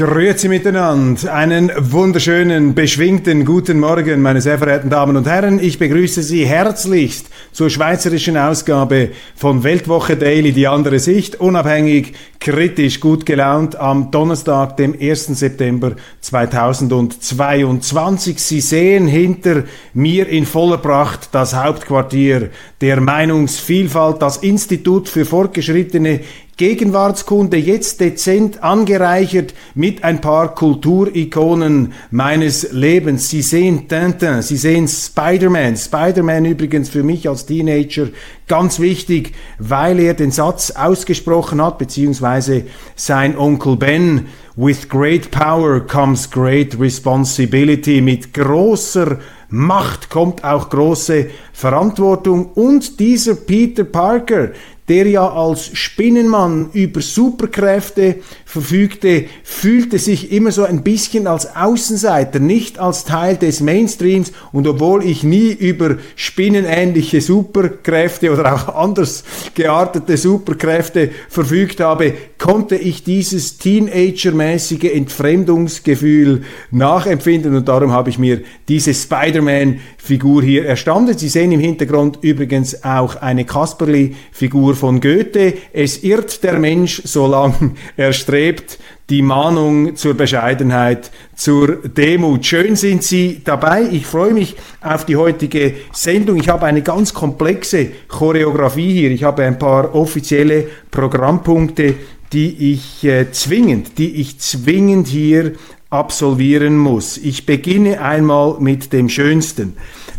Grüezi miteinander. Einen wunderschönen, beschwingten guten Morgen, meine sehr verehrten Damen und Herren. Ich begrüße Sie herzlichst zur schweizerischen Ausgabe von Weltwoche Daily, die andere Sicht, unabhängig, kritisch, gut gelaunt am Donnerstag, dem 1. September 2022. Sie sehen hinter mir in voller Pracht das Hauptquartier der Meinungsvielfalt, das Institut für fortgeschrittene Gegenwartskunde jetzt dezent angereichert mit ein paar Kulturikonen meines Lebens. Sie sehen Tintin, Sie sehen Spider-Man. Spider-Man übrigens für mich als Teenager ganz wichtig, weil er den Satz ausgesprochen hat, beziehungsweise sein Onkel Ben, with great power comes great responsibility. Mit großer Macht kommt auch große Verantwortung. Und dieser Peter Parker, der ja als Spinnenmann über Superkräfte verfügte, fühlte sich immer so ein bisschen als Außenseiter, nicht als Teil des Mainstreams. Und obwohl ich nie über spinnenähnliche Superkräfte oder auch anders geartete Superkräfte verfügt habe, konnte ich dieses teenagermäßige Entfremdungsgefühl nachempfinden und darum habe ich mir diese Spider-Man-Figur hier erstanden. Sie sehen im Hintergrund übrigens auch eine Kasperli-Figur von Goethe. Es irrt der Mensch, solange er strebt. Die Mahnung zur Bescheidenheit, zur Demut. Schön sind Sie dabei. Ich freue mich auf die heutige Sendung. Ich habe eine ganz komplexe Choreografie hier. Ich habe ein paar offizielle Programmpunkte, die ich äh, zwingend, die ich zwingend hier absolvieren muss. Ich beginne einmal mit dem Schönsten.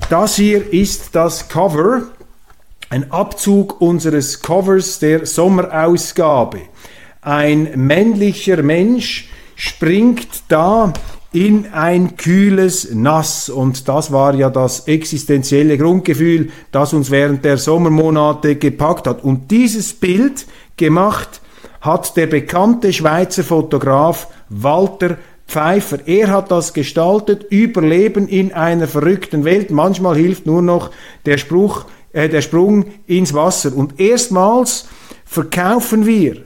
Das hier ist das Cover ein Abzug unseres Covers der Sommerausgabe. Ein männlicher Mensch springt da in ein kühles Nass. Und das war ja das existenzielle Grundgefühl, das uns während der Sommermonate gepackt hat. Und dieses Bild gemacht hat der bekannte Schweizer Fotograf Walter Pfeiffer. Er hat das gestaltet, Überleben in einer verrückten Welt. Manchmal hilft nur noch der Spruch, äh, der Sprung ins Wasser. Und erstmals verkaufen wir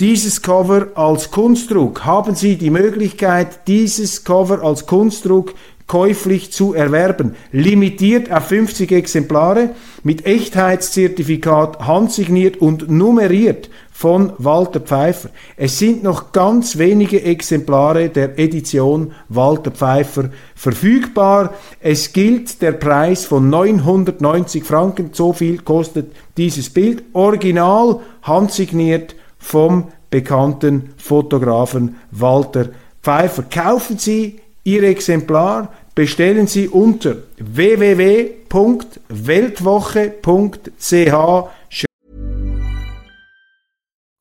dieses Cover als Kunstdruck. Haben Sie die Möglichkeit, dieses Cover als Kunstdruck käuflich zu erwerben. Limitiert auf 50 Exemplare mit Echtheitszertifikat handsigniert und nummeriert von Walter Pfeiffer. Es sind noch ganz wenige Exemplare der Edition Walter Pfeiffer verfügbar. Es gilt der Preis von 990 Franken. So viel kostet dieses Bild. Original handsigniert vom bekannten Fotografen Walter Pfeiffer. Kaufen Sie Ihr Exemplar bestellen Sie unter www.weltwoche.ch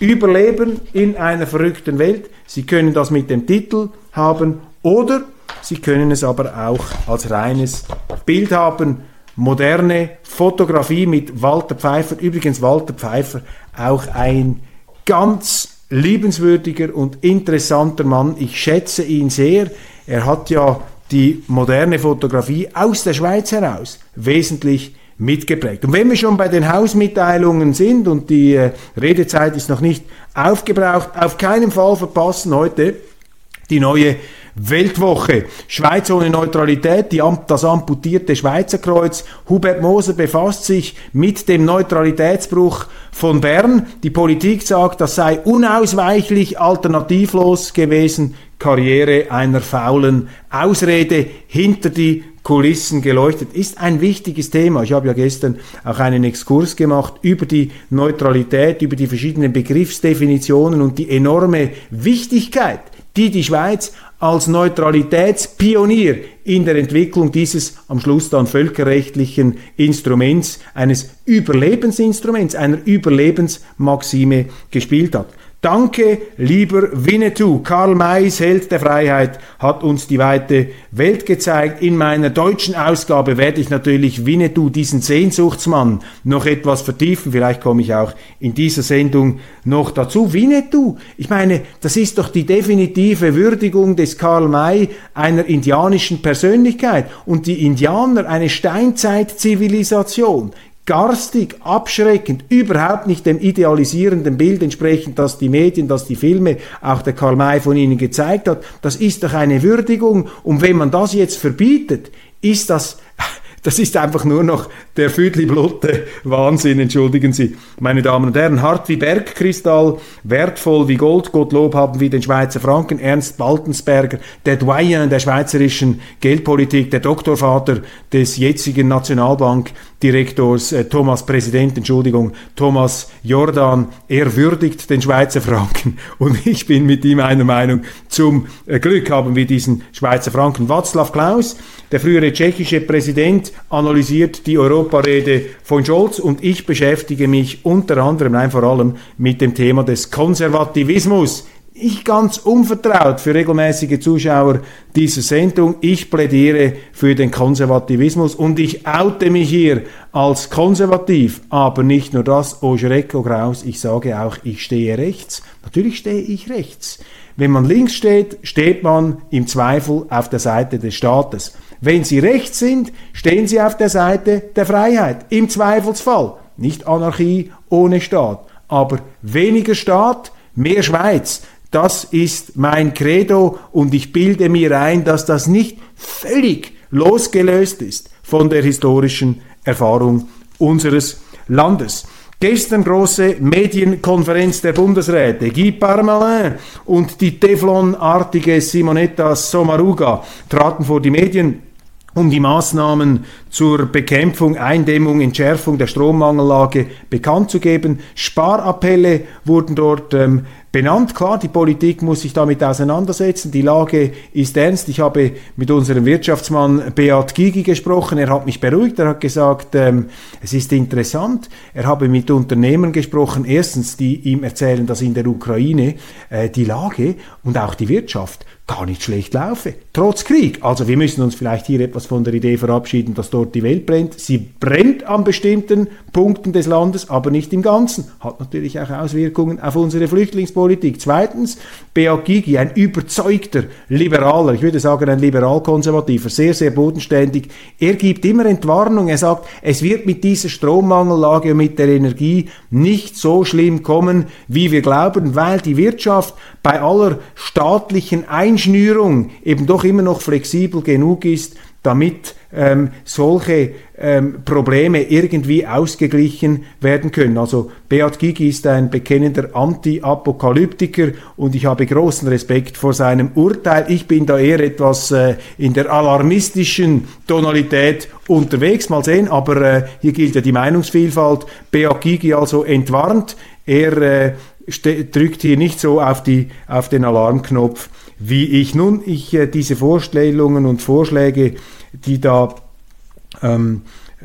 Überleben in einer verrückten Welt. Sie können das mit dem Titel haben oder Sie können es aber auch als reines Bild haben. Moderne Fotografie mit Walter Pfeiffer. Übrigens Walter Pfeiffer auch ein ganz liebenswürdiger und interessanter Mann. Ich schätze ihn sehr. Er hat ja die moderne Fotografie aus der Schweiz heraus wesentlich mitgeprägt. Und wenn wir schon bei den Hausmitteilungen sind und die äh, Redezeit ist noch nicht aufgebraucht, auf keinen Fall verpassen heute die neue Weltwoche. Schweiz ohne Neutralität, die, das amputierte Schweizer Kreuz. Hubert Moser befasst sich mit dem Neutralitätsbruch von Bern. Die Politik sagt, das sei unausweichlich alternativlos gewesen. Karriere einer faulen Ausrede hinter die Kulissen geleuchtet. Ist ein wichtiges Thema. Ich habe ja gestern auch einen Exkurs gemacht über die Neutralität, über die verschiedenen Begriffsdefinitionen und die enorme Wichtigkeit, die die Schweiz als Neutralitätspionier in der Entwicklung dieses am Schluss dann völkerrechtlichen Instruments, eines Überlebensinstruments, einer Überlebensmaxime gespielt hat. Danke, lieber Winnetou. Karl Mays, Held der Freiheit, hat uns die weite Welt gezeigt. In meiner deutschen Ausgabe werde ich natürlich Winnetou, diesen Sehnsuchtsmann, noch etwas vertiefen. Vielleicht komme ich auch in dieser Sendung noch dazu. Winnetou, ich meine, das ist doch die definitive Würdigung des Karl May einer indianischen Persönlichkeit. Und die Indianer, eine Steinzeitzivilisation, garstig, abschreckend, überhaupt nicht dem idealisierenden Bild entsprechend, das die Medien, das die Filme, auch der Karl May von ihnen gezeigt hat. Das ist doch eine Würdigung. Und wenn man das jetzt verbietet, ist das das ist einfach nur noch der Füdli-Blutte Wahnsinn, entschuldigen Sie, meine Damen und Herren. Hart wie Bergkristall, wertvoll wie Gold, Gottlob haben wir den Schweizer Franken, Ernst Baltensberger, der Doyen der schweizerischen Geldpolitik, der Doktorvater des jetzigen Nationalbankdirektors äh, Thomas Präsident, Entschuldigung, Thomas Jordan, er würdigt den Schweizer Franken und ich bin mit ihm einer Meinung. Zum äh, Glück haben wir diesen Schweizer Franken. Václav Klaus, der frühere tschechische Präsident analysiert die Europarede von Scholz und ich beschäftige mich unter anderem, nein vor allem, mit dem Thema des Konservativismus. Ich ganz unvertraut für regelmäßige Zuschauer dieser Sendung. Ich plädiere für den Konservativismus und ich oute mich hier als konservativ. Aber nicht nur das, oh Schreck, oh Graus, ich sage auch, ich stehe rechts. Natürlich stehe ich rechts. Wenn man links steht, steht man im Zweifel auf der Seite des Staates. Wenn Sie rechts sind, stehen Sie auf der Seite der Freiheit. Im Zweifelsfall. Nicht Anarchie ohne Staat. Aber weniger Staat, mehr Schweiz. Das ist mein Credo und ich bilde mir ein, dass das nicht völlig losgelöst ist von der historischen Erfahrung unseres Landes. Gestern große Medienkonferenz der Bundesräte. Guy Parmelin und die Teflonartige Simonetta Sommaruga traten vor die Medien um die Maßnahmen zur Bekämpfung, Eindämmung, Entschärfung der Strommangellage bekannt zu geben. Sparappelle wurden dort ähm, benannt. Klar, die Politik muss sich damit auseinandersetzen. Die Lage ist ernst. Ich habe mit unserem Wirtschaftsmann Beat Gigi gesprochen. Er hat mich beruhigt. Er hat gesagt, ähm, es ist interessant. Er habe mit Unternehmen gesprochen. Erstens, die ihm erzählen, dass in der Ukraine äh, die Lage und auch die Wirtschaft gar nicht schlecht laufe, trotz Krieg. Also wir müssen uns vielleicht hier etwas von der Idee verabschieden, dass dort die Welt brennt. Sie brennt an bestimmten Punkten des Landes, aber nicht im Ganzen. Hat natürlich auch Auswirkungen auf unsere Flüchtlingspolitik. Zweitens, Beat Gigi, ein überzeugter Liberaler, ich würde sagen ein liberal-konservativer, sehr, sehr bodenständig. Er gibt immer Entwarnung. Er sagt, es wird mit dieser Strommangellage und mit der Energie nicht so schlimm kommen, wie wir glauben, weil die Wirtschaft bei aller staatlichen Einschnürung eben doch immer noch flexibel genug ist, damit ähm, solche ähm, Probleme irgendwie ausgeglichen werden können. Also Beat Gigi ist ein bekennender Anti-Apokalyptiker und ich habe großen Respekt vor seinem Urteil. Ich bin da eher etwas äh, in der alarmistischen Tonalität unterwegs. Mal sehen, aber äh, hier gilt ja die Meinungsvielfalt. Beat Gigi also entwarnt. Er äh, drückt hier nicht so auf, die, auf den Alarmknopf wie ich. Nun, ich äh, diese Vorstellungen und Vorschläge, die da ähm,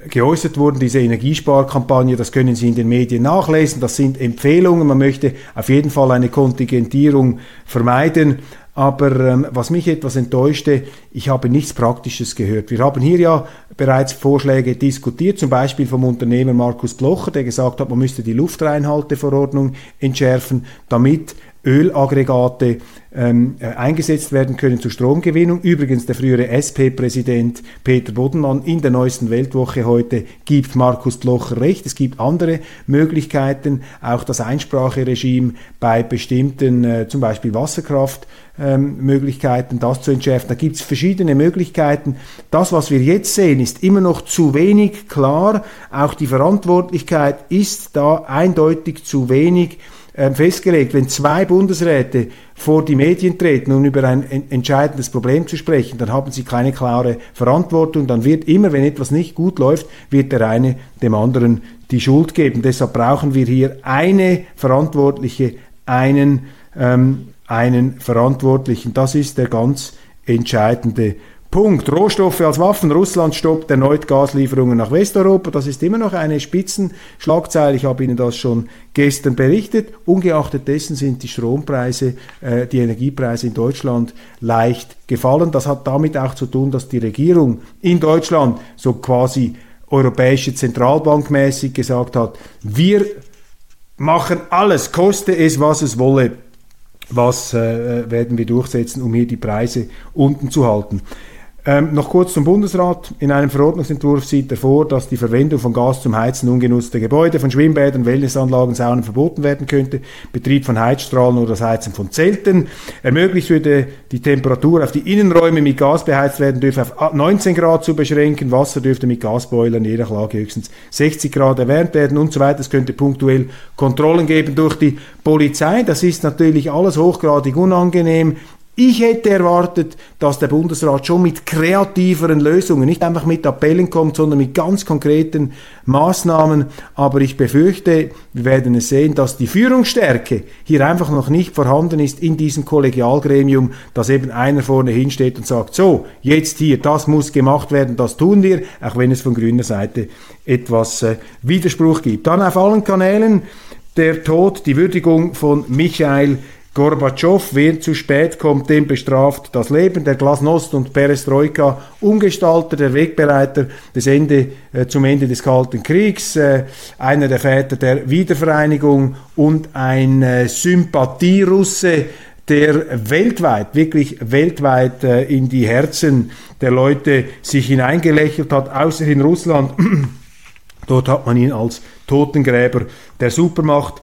geäußert wurden, diese Energiesparkampagne, das können Sie in den Medien nachlesen, das sind Empfehlungen, man möchte auf jeden Fall eine Kontingentierung vermeiden, aber ähm, was mich etwas enttäuschte, ich habe nichts Praktisches gehört. Wir haben hier ja bereits Vorschläge diskutiert, zum Beispiel vom Unternehmer Markus Blocher, der gesagt hat, man müsste die Luftreinhalteverordnung entschärfen, damit Ölaggregate ähm, äh, eingesetzt werden können zur Stromgewinnung. Übrigens der frühere SP-Präsident Peter Bodenmann in der neuesten Weltwoche heute gibt Markus Blocher recht. Es gibt andere Möglichkeiten, auch das Einspracheregime bei bestimmten, äh, zum Beispiel Wasserkraftmöglichkeiten, ähm, das zu entschärfen. Da gibt es verschiedene Möglichkeiten. Das, was wir jetzt sehen, ist immer noch zu wenig klar. Auch die Verantwortlichkeit ist da eindeutig zu wenig festgelegt, wenn zwei Bundesräte vor die Medien treten, um über ein entscheidendes Problem zu sprechen, dann haben sie keine klare Verantwortung. Dann wird immer, wenn etwas nicht gut läuft, wird der eine dem anderen die Schuld geben. Deshalb brauchen wir hier eine Verantwortliche, einen ähm, einen Verantwortlichen. Das ist der ganz entscheidende Punkt. Rohstoffe als Waffen. Russland stoppt erneut Gaslieferungen nach Westeuropa. Das ist immer noch eine Spitzenschlagzeile. Ich habe Ihnen das schon gestern berichtet. Ungeachtet dessen sind die Strompreise, äh, die Energiepreise in Deutschland leicht gefallen. Das hat damit auch zu tun, dass die Regierung in Deutschland so quasi europäische Zentralbank mäßig gesagt hat, wir machen alles, koste es, was es wolle was äh, werden wir durchsetzen, um hier die Preise unten zu halten. Ähm, noch kurz zum Bundesrat. In einem Verordnungsentwurf sieht er vor, dass die Verwendung von Gas zum Heizen ungenutzter Gebäude, von Schwimmbädern, Wellnessanlagen, Saunen verboten werden könnte. Betrieb von Heizstrahlen oder das Heizen von Zelten. Ermöglicht würde die Temperatur auf die Innenräume mit Gas beheizt werden dürfe auf 19 Grad zu beschränken. Wasser dürfte mit Gasboilern je nach Lage höchstens 60 Grad erwärmt werden und so weiter. Es könnte punktuell Kontrollen geben durch die Polizei. Das ist natürlich alles hochgradig unangenehm. Ich hätte erwartet, dass der Bundesrat schon mit kreativeren Lösungen, nicht einfach mit Appellen kommt, sondern mit ganz konkreten Maßnahmen. Aber ich befürchte, wir werden es sehen, dass die Führungsstärke hier einfach noch nicht vorhanden ist in diesem Kollegialgremium, dass eben einer vorne hinsteht und sagt, so, jetzt hier, das muss gemacht werden, das tun wir, auch wenn es von grüner Seite etwas äh, Widerspruch gibt. Dann auf allen Kanälen der Tod, die Würdigung von Michael Gorbatschow, wer zu spät kommt, dem bestraft das Leben. Der Glasnost und Perestroika, Umgestalter, der Wegbereiter des Ende, äh, zum Ende des Kalten Kriegs, äh, einer der Väter der Wiedervereinigung und ein äh, Sympathierusse, der weltweit, wirklich weltweit äh, in die Herzen der Leute sich hineingelächelt hat, außer in Russland. Dort hat man ihn als Totengräber der Supermacht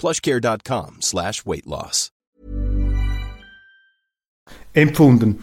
plushcare.com slash weight. Empfunden.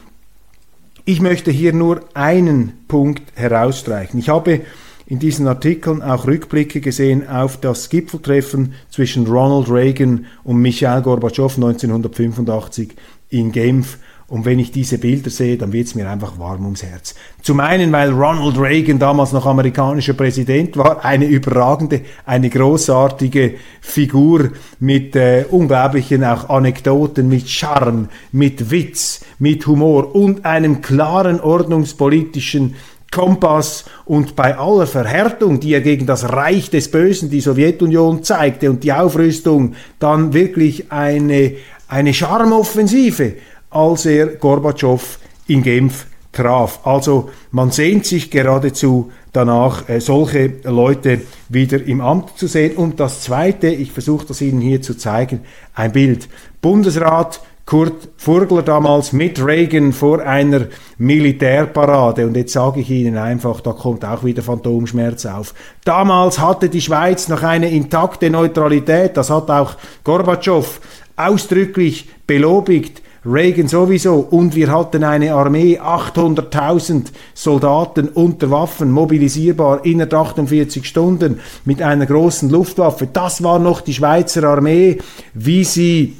Ich möchte hier nur einen Punkt herausstreichen. Ich habe in diesen Artikeln auch Rückblicke gesehen auf das Gipfeltreffen zwischen Ronald Reagan und Michael Gorbatschow 1985 in Genf und wenn ich diese Bilder sehe, dann wird es mir einfach warm ums Herz. Zum einen, weil Ronald Reagan damals noch amerikanischer Präsident war, eine überragende, eine großartige Figur mit äh, unglaublichen auch Anekdoten, mit Charme, mit Witz, mit Humor und einem klaren ordnungspolitischen Kompass und bei aller Verhärtung, die er gegen das Reich des Bösen, die Sowjetunion zeigte und die Aufrüstung, dann wirklich eine, eine Charmoffensive als er Gorbatschow in Genf traf. Also man sehnt sich geradezu danach, äh, solche Leute wieder im Amt zu sehen. Und das Zweite, ich versuche das Ihnen hier zu zeigen, ein Bild. Bundesrat Kurt Furgler damals mit Reagan vor einer Militärparade. Und jetzt sage ich Ihnen einfach, da kommt auch wieder Phantomschmerz auf. Damals hatte die Schweiz noch eine intakte Neutralität. Das hat auch Gorbatschow ausdrücklich belobigt. Reagan sowieso. Und wir hatten eine Armee, 800.000 Soldaten unter Waffen, mobilisierbar innerhalb 48 Stunden mit einer großen Luftwaffe. Das war noch die Schweizer Armee, wie sie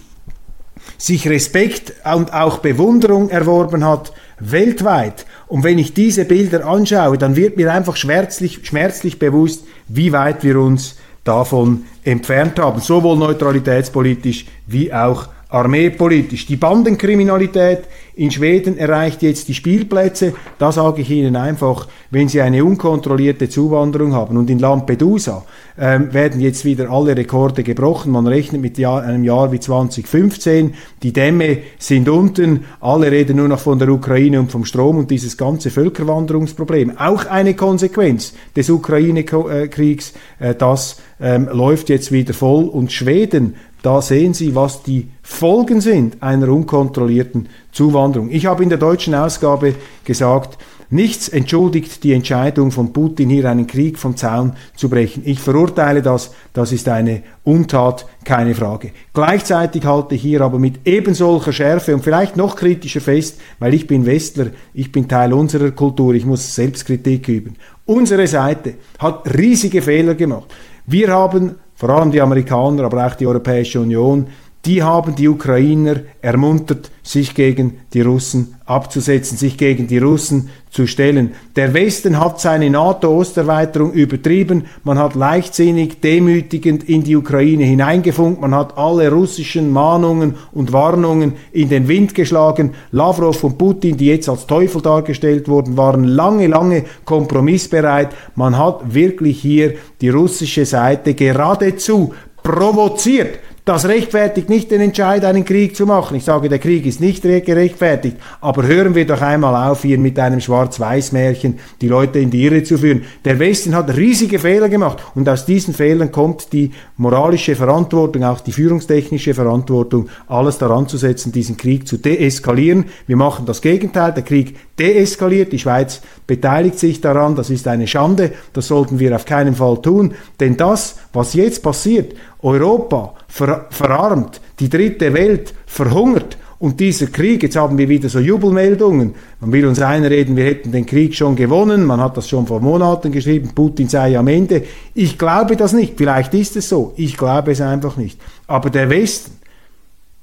sich Respekt und auch Bewunderung erworben hat weltweit. Und wenn ich diese Bilder anschaue, dann wird mir einfach schmerzlich, schmerzlich bewusst, wie weit wir uns davon entfernt haben, sowohl neutralitätspolitisch wie auch armeepolitisch. Die Bandenkriminalität in Schweden erreicht jetzt die Spielplätze. Da sage ich Ihnen einfach, wenn Sie eine unkontrollierte Zuwanderung haben und in Lampedusa ähm, werden jetzt wieder alle Rekorde gebrochen. Man rechnet mit Jahr, einem Jahr wie 2015. Die Dämme sind unten. Alle reden nur noch von der Ukraine und vom Strom und dieses ganze Völkerwanderungsproblem. Auch eine Konsequenz des Ukraine-Kriegs. Äh, das ähm, läuft jetzt wieder voll und Schweden da sehen Sie, was die Folgen sind einer unkontrollierten Zuwanderung. Ich habe in der deutschen Ausgabe gesagt, nichts entschuldigt die Entscheidung von Putin, hier einen Krieg vom Zaun zu brechen. Ich verurteile das, das ist eine Untat, keine Frage. Gleichzeitig halte ich hier aber mit ebensolcher Schärfe und vielleicht noch kritischer fest, weil ich bin Westler, ich bin Teil unserer Kultur, ich muss Selbstkritik üben. Unsere Seite hat riesige Fehler gemacht. Wir haben vor allem die Amerikaner, aber auch die Europäische Union, die haben die Ukrainer ermuntert, sich gegen die Russen abzusetzen, sich gegen die Russen zu stellen. Der Westen hat seine NATO-Osterweiterung übertrieben, man hat leichtsinnig, demütigend in die Ukraine hineingefunkt, man hat alle russischen Mahnungen und Warnungen in den Wind geschlagen. Lavrov und Putin, die jetzt als Teufel dargestellt wurden, waren lange, lange kompromissbereit. Man hat wirklich hier die russische Seite geradezu provoziert das rechtfertigt nicht den Entscheid, einen Krieg zu machen. Ich sage, der Krieg ist nicht gerechtfertigt. Aber hören wir doch einmal auf, hier mit einem Schwarz-Weiß-Märchen die Leute in die Irre zu führen. Der Westen hat riesige Fehler gemacht. Und aus diesen Fehlern kommt die moralische Verantwortung, auch die führungstechnische Verantwortung, alles daran zu setzen, diesen Krieg zu deeskalieren. Wir machen das Gegenteil. Der Krieg deeskaliert. Die Schweiz beteiligt sich daran. Das ist eine Schande. Das sollten wir auf keinen Fall tun. Denn das, was jetzt passiert, Europa ver verarmt, die dritte Welt verhungert. Und dieser Krieg, jetzt haben wir wieder so Jubelmeldungen, man will uns einreden, wir hätten den Krieg schon gewonnen, man hat das schon vor Monaten geschrieben, Putin sei am Ende. Ich glaube das nicht, vielleicht ist es so, ich glaube es einfach nicht. Aber der Westen,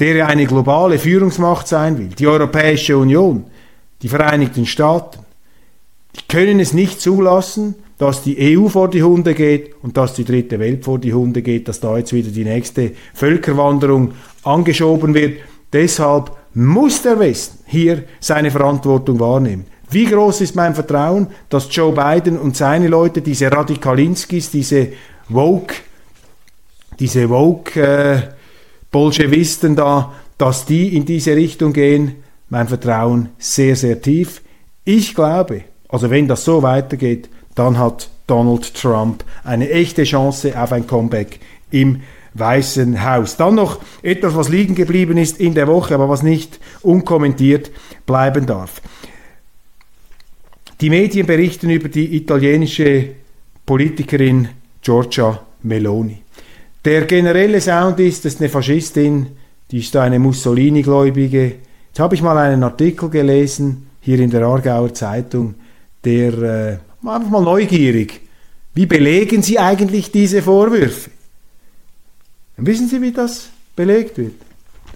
der ja eine globale Führungsmacht sein will, die Europäische Union, die Vereinigten Staaten, die können es nicht zulassen, dass die EU vor die Hunde geht und dass die dritte Welt vor die Hunde geht, dass da jetzt wieder die nächste Völkerwanderung angeschoben wird. Deshalb muss der Westen hier seine Verantwortung wahrnehmen. Wie groß ist mein Vertrauen, dass Joe Biden und seine Leute, diese Radikalinskis, diese Woke, diese Woke äh, Bolschewisten da, dass die in diese Richtung gehen? Mein Vertrauen sehr, sehr tief. Ich glaube, also wenn das so weitergeht, dann hat Donald Trump eine echte Chance auf ein Comeback im Weißen Haus. Dann noch etwas, was liegen geblieben ist in der Woche, aber was nicht unkommentiert bleiben darf. Die Medien berichten über die italienische Politikerin Giorgia Meloni. Der generelle Sound ist, dass eine Faschistin, die ist eine Mussolini-Gläubige. Jetzt habe ich mal einen Artikel gelesen, hier in der Aargauer Zeitung, der äh, Einfach mal neugierig. Wie belegen Sie eigentlich diese Vorwürfe? Und wissen Sie, wie das belegt wird?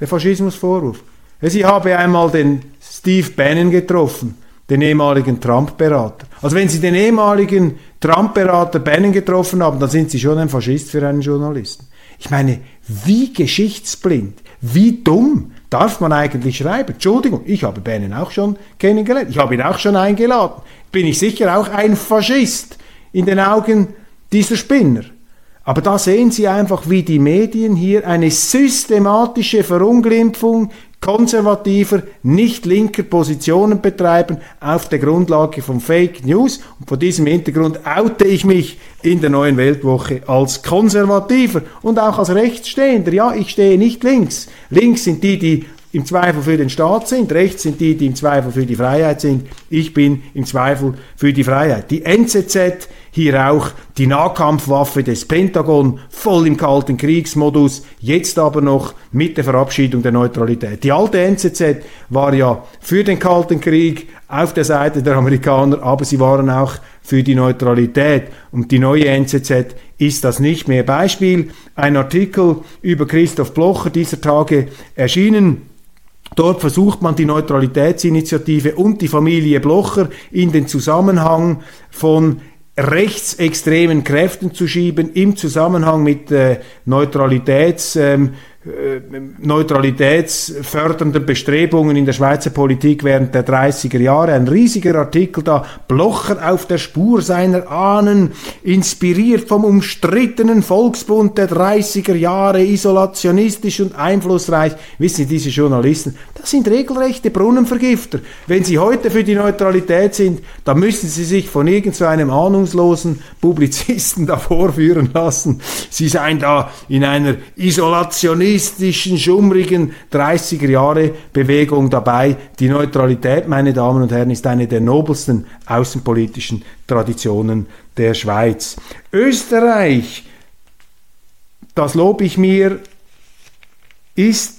Der Faschismusvorwurf. Sie habe einmal den Steve Bannon getroffen, den ehemaligen Trump-Berater. Also wenn Sie den ehemaligen Trump-Berater Bannon getroffen haben, dann sind Sie schon ein Faschist für einen Journalisten. Ich meine, wie geschichtsblind, wie dumm darf man eigentlich schreiben? Entschuldigung, ich habe Bannon auch schon kennengelernt, ich habe ihn auch schon eingeladen bin ich sicher auch ein Faschist in den Augen dieser Spinner. Aber da sehen Sie einfach, wie die Medien hier eine systematische Verunglimpfung konservativer, nicht linker Positionen betreiben auf der Grundlage von Fake News. Und vor diesem Hintergrund oute ich mich in der neuen Weltwoche als konservativer und auch als Rechtsstehender. Ja, ich stehe nicht links. Links sind die, die im Zweifel für den Staat sind, rechts sind die, die im Zweifel für die Freiheit sind. Ich bin im Zweifel für die Freiheit. Die NZZ, hier auch die Nahkampfwaffe des Pentagon, voll im kalten Kriegsmodus, jetzt aber noch mit der Verabschiedung der Neutralität. Die alte NZZ war ja für den Kalten Krieg auf der Seite der Amerikaner, aber sie waren auch für die Neutralität. Und die neue NZZ ist das nicht mehr. Beispiel, ein Artikel über Christoph Blocher dieser Tage erschienen Dort versucht man die Neutralitätsinitiative und die Familie Blocher in den Zusammenhang von rechtsextremen Kräften zu schieben, im Zusammenhang mit äh, Neutralitäts. Ähm, äh, neutralitätsfördernden Bestrebungen in der Schweizer Politik während der 30er Jahre. Ein riesiger Artikel da, Blocher auf der Spur seiner Ahnen, inspiriert vom umstrittenen Volksbund der 30er Jahre, isolationistisch und einflussreich. Wissen Sie, diese Journalisten, sind regelrechte Brunnenvergifter. Wenn sie heute für die Neutralität sind, dann müssen sie sich von irgendeinem ahnungslosen Publizisten da vorführen lassen. Sie seien da in einer isolationistischen, schummrigen 30er Jahre Bewegung dabei. Die Neutralität, meine Damen und Herren, ist eine der nobelsten außenpolitischen Traditionen der Schweiz. Österreich, das lobe ich mir, ist,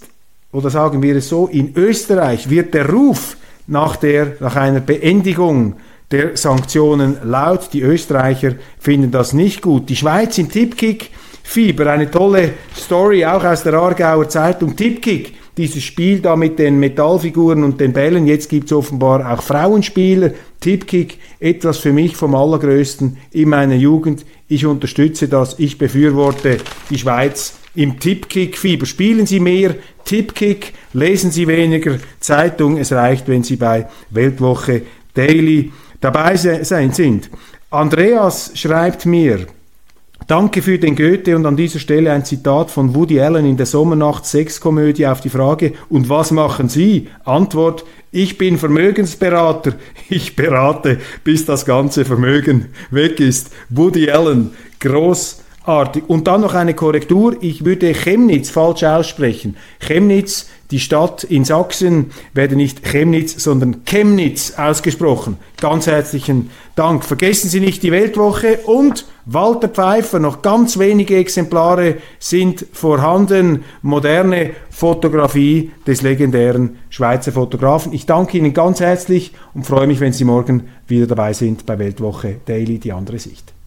oder sagen wir es so, in Österreich wird der Ruf nach, der, nach einer Beendigung der Sanktionen laut. Die Österreicher finden das nicht gut. Die Schweiz im Tipkick Fieber, eine tolle Story, auch aus der Aargauer Zeitung. Tipkick, dieses Spiel da mit den Metallfiguren und den Bällen. Jetzt gibt es offenbar auch Frauenspieler. Tipkick, etwas für mich vom Allergrößten in meiner Jugend. Ich unterstütze das. Ich befürworte die Schweiz im Tipkick-Fieber. Spielen Sie mehr Tipkick, lesen Sie weniger Zeitung. Es reicht, wenn Sie bei Weltwoche Daily dabei sein sind. Andreas schreibt mir, Danke für den Goethe und an dieser Stelle ein Zitat von Woody Allen in der Sommernacht Sexkomödie auf die Frage, und was machen Sie? Antwort, ich bin Vermögensberater. Ich berate, bis das ganze Vermögen weg ist. Woody Allen, großartig. Und dann noch eine Korrektur. Ich würde Chemnitz falsch aussprechen. Chemnitz die Stadt in Sachsen werde nicht Chemnitz, sondern Chemnitz ausgesprochen. Ganz herzlichen Dank. Vergessen Sie nicht die Weltwoche und Walter Pfeiffer. Noch ganz wenige Exemplare sind vorhanden. Moderne Fotografie des legendären Schweizer Fotografen. Ich danke Ihnen ganz herzlich und freue mich, wenn Sie morgen wieder dabei sind bei Weltwoche Daily, die andere Sicht.